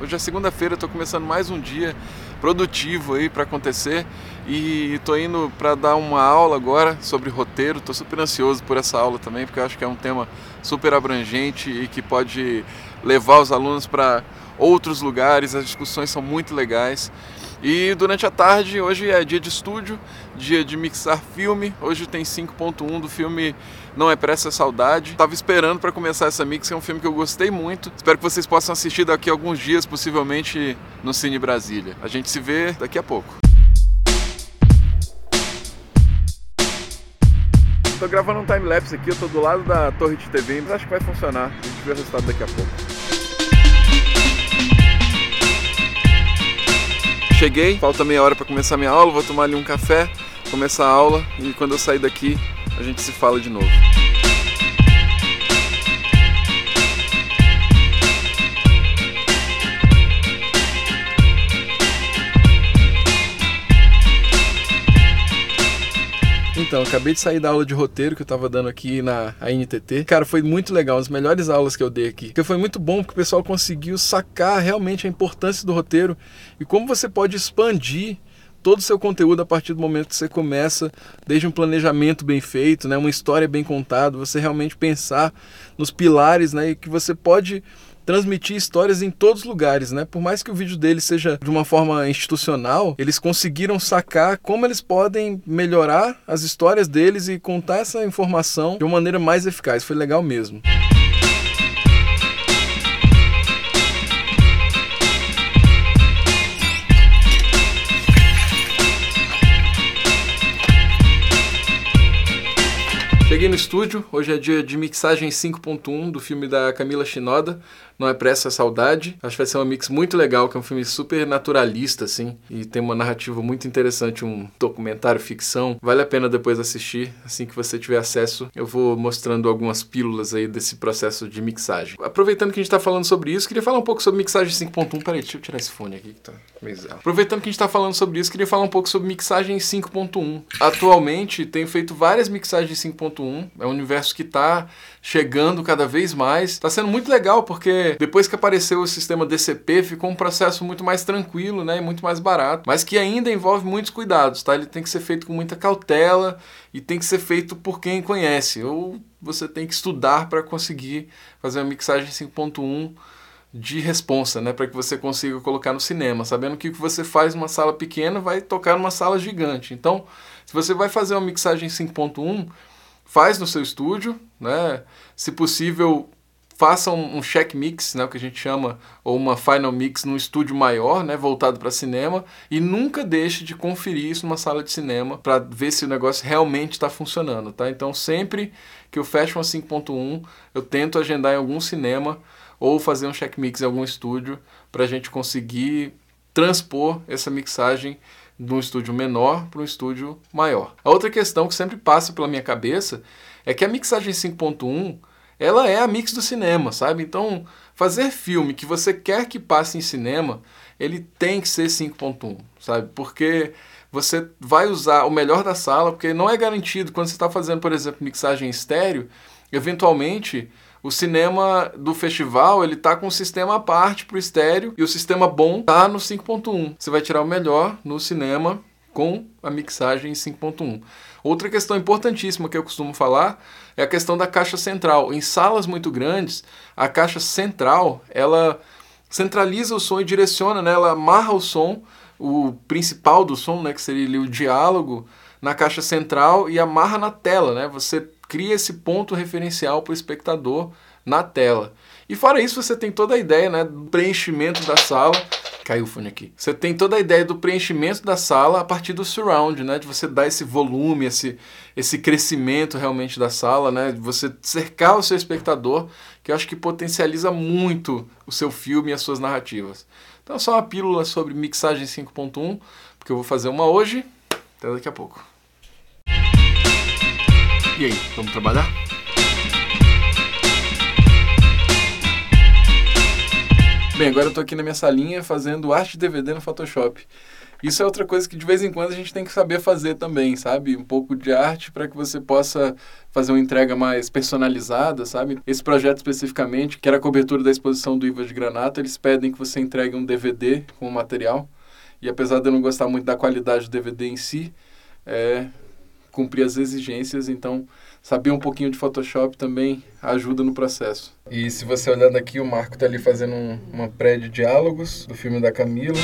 Hoje é segunda-feira, estou começando mais um dia produtivo aí para acontecer e estou indo para dar uma aula agora sobre roteiro. Estou super ansioso por essa aula também, porque eu acho que é um tema super abrangente e que pode levar os alunos para outros lugares. As discussões são muito legais. E durante a tarde, hoje é dia de estúdio, dia de mixar filme. Hoje tem 5.1 do filme Não é Pressa é Saudade. Tava esperando para começar essa mix, é um filme que eu gostei muito. Espero que vocês possam assistir daqui a alguns dias, possivelmente no Cine Brasília. A gente se vê daqui a pouco. Tô gravando um time-lapse aqui, eu tô do lado da torre de TV, mas acho que vai funcionar. A gente vê o resultado daqui a pouco. Cheguei, falta meia hora para começar minha aula, vou tomar ali um café, começar a aula e quando eu sair daqui a gente se fala de novo. Então, acabei de sair da aula de roteiro que eu tava dando aqui na NTT. Cara, foi muito legal, as melhores aulas que eu dei aqui. Porque foi muito bom porque o pessoal conseguiu sacar realmente a importância do roteiro e como você pode expandir todo o seu conteúdo a partir do momento que você começa, desde um planejamento bem feito, né, uma história bem contada, você realmente pensar nos pilares, né, e que você pode transmitir histórias em todos os lugares, né? Por mais que o vídeo deles seja de uma forma institucional, eles conseguiram sacar como eles podem melhorar as histórias deles e contar essa informação de uma maneira mais eficaz. Foi legal mesmo. Cheguei no estúdio, hoje é dia de mixagem 5.1 do filme da Camila Shinoda, Não é Pressa, é Saudade. Acho que vai ser uma mix muito legal, que é um filme super naturalista, assim, e tem uma narrativa muito interessante, um documentário ficção. Vale a pena depois assistir, assim que você tiver acesso, eu vou mostrando algumas pílulas aí desse processo de mixagem. Aproveitando que a gente tá falando sobre isso, queria falar um pouco sobre mixagem 5.1. Peraí, deixa eu tirar esse fone aqui que tá meio Aproveitando que a gente tá falando sobre isso, queria falar um pouco sobre mixagem 5.1. Atualmente, tenho feito várias mixagens 5.1 é um universo que está chegando cada vez mais. Está sendo muito legal porque depois que apareceu o sistema DCP ficou um processo muito mais tranquilo, né, e muito mais barato, mas que ainda envolve muitos cuidados, tá? Ele tem que ser feito com muita cautela e tem que ser feito por quem conhece. Ou você tem que estudar para conseguir fazer uma mixagem 5.1 de responsa, né, para que você consiga colocar no cinema, sabendo que o que você faz numa sala pequena vai tocar numa sala gigante. Então, se você vai fazer uma mixagem 5.1, faz no seu estúdio, né? Se possível, faça um, um check mix, né, o que a gente chama, ou uma final mix num estúdio maior, né, voltado para cinema, e nunca deixe de conferir isso numa sala de cinema para ver se o negócio realmente está funcionando, tá? Então sempre que eu fecho uma 5.1, eu tento agendar em algum cinema ou fazer um check mix em algum estúdio para a gente conseguir transpor essa mixagem de um estúdio menor para um estúdio maior. A outra questão que sempre passa pela minha cabeça é que a mixagem 5.1 ela é a mix do cinema, sabe? Então, fazer filme que você quer que passe em cinema, ele tem que ser 5.1, sabe? Porque você vai usar o melhor da sala, porque não é garantido quando você está fazendo, por exemplo, mixagem estéreo, eventualmente o cinema do festival, ele tá com um sistema à parte pro estéreo e o sistema bom tá no 5.1. Você vai tirar o melhor no cinema com a mixagem 5.1. Outra questão importantíssima que eu costumo falar é a questão da caixa central. Em salas muito grandes, a caixa central, ela centraliza o som e direciona, né? ela amarra o som, o principal do som, né, que seria o diálogo, na caixa central e amarra na tela, né? Você cria esse ponto referencial para o espectador na tela. E fora isso, você tem toda a ideia né, do preenchimento da sala. Caiu o fone aqui. Você tem toda a ideia do preenchimento da sala a partir do surround, né? De você dar esse volume, esse, esse crescimento realmente da sala, né? De você cercar o seu espectador, que eu acho que potencializa muito o seu filme e as suas narrativas. Então, só uma pílula sobre mixagem 5.1, porque eu vou fazer uma hoje. Até daqui a pouco. E aí, vamos trabalhar? Bem, agora eu tô aqui na minha salinha fazendo arte DVD no Photoshop. Isso é outra coisa que de vez em quando a gente tem que saber fazer também, sabe? Um pouco de arte para que você possa fazer uma entrega mais personalizada, sabe? Esse projeto especificamente, que era a cobertura da exposição do Iva de Granata, eles pedem que você entregue um DVD com o material. E apesar de eu não gostar muito da qualidade do DVD em si, é cumprir as exigências, então saber um pouquinho de Photoshop também ajuda no processo. E se você olhando aqui, o Marco está ali fazendo um, uma pré de diálogos do filme da Camila.